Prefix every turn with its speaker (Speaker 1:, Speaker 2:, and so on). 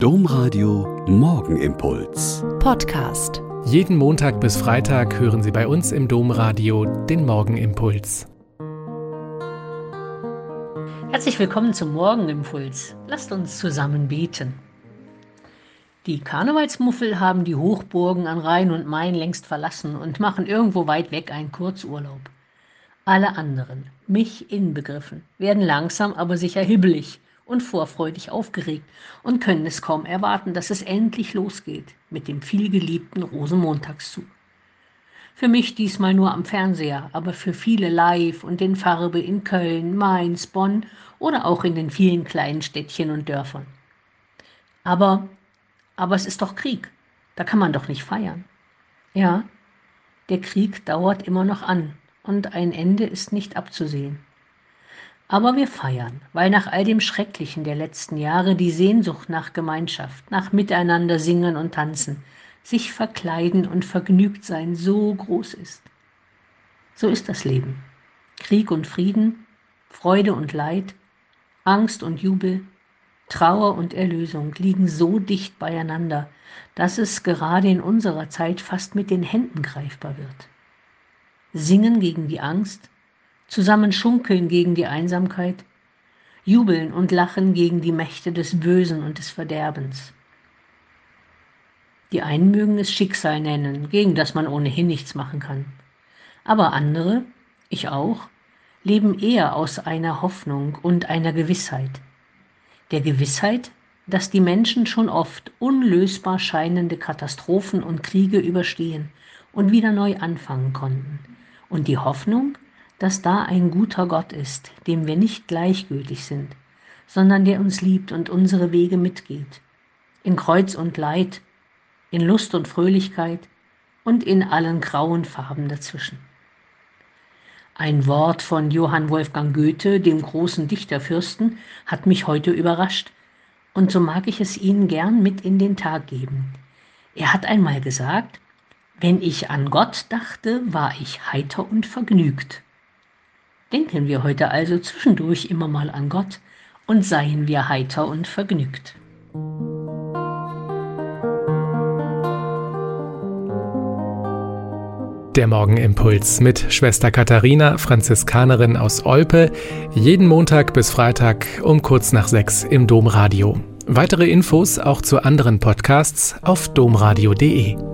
Speaker 1: Domradio Morgenimpuls.
Speaker 2: Podcast.
Speaker 3: Jeden Montag bis Freitag hören Sie bei uns im Domradio den Morgenimpuls.
Speaker 4: Herzlich willkommen zum Morgenimpuls. Lasst uns zusammen beten. Die Karnevalsmuffel haben die Hochburgen an Rhein und Main längst verlassen und machen irgendwo weit weg einen Kurzurlaub. Alle anderen, mich inbegriffen, werden langsam aber sicher hibbelig und vorfreudig aufgeregt und können es kaum erwarten, dass es endlich losgeht mit dem vielgeliebten Rosenmontagszug. Für mich diesmal nur am Fernseher, aber für viele live und in Farbe in Köln, Mainz, Bonn oder auch in den vielen kleinen Städtchen und Dörfern. Aber, aber es ist doch Krieg. Da kann man doch nicht feiern. Ja, der Krieg dauert immer noch an und ein Ende ist nicht abzusehen. Aber wir feiern, weil nach all dem Schrecklichen der letzten Jahre die Sehnsucht nach Gemeinschaft, nach Miteinander singen und tanzen, sich verkleiden und vergnügt sein so groß ist. So ist das Leben. Krieg und Frieden, Freude und Leid, Angst und Jubel, Trauer und Erlösung liegen so dicht beieinander, dass es gerade in unserer Zeit fast mit den Händen greifbar wird. Singen gegen die Angst, zusammen schunkeln gegen die Einsamkeit, jubeln und lachen gegen die Mächte des Bösen und des Verderbens. Die einen mögen es Schicksal nennen, gegen das man ohnehin nichts machen kann. Aber andere, ich auch, leben eher aus einer Hoffnung und einer Gewissheit. Der Gewissheit, dass die Menschen schon oft unlösbar scheinende Katastrophen und Kriege überstehen und wieder neu anfangen konnten. Und die Hoffnung, dass da ein guter Gott ist, dem wir nicht gleichgültig sind, sondern der uns liebt und unsere Wege mitgeht, in Kreuz und Leid, in Lust und Fröhlichkeit und in allen grauen Farben dazwischen. Ein Wort von Johann Wolfgang Goethe, dem großen Dichterfürsten, hat mich heute überrascht, und so mag ich es Ihnen gern mit in den Tag geben. Er hat einmal gesagt, wenn ich an Gott dachte, war ich heiter und vergnügt. Denken wir heute also zwischendurch immer mal an Gott und seien wir heiter und vergnügt.
Speaker 3: Der Morgenimpuls mit Schwester Katharina, Franziskanerin aus Olpe, jeden Montag bis Freitag um kurz nach sechs im Domradio. Weitere Infos auch zu anderen Podcasts auf domradio.de.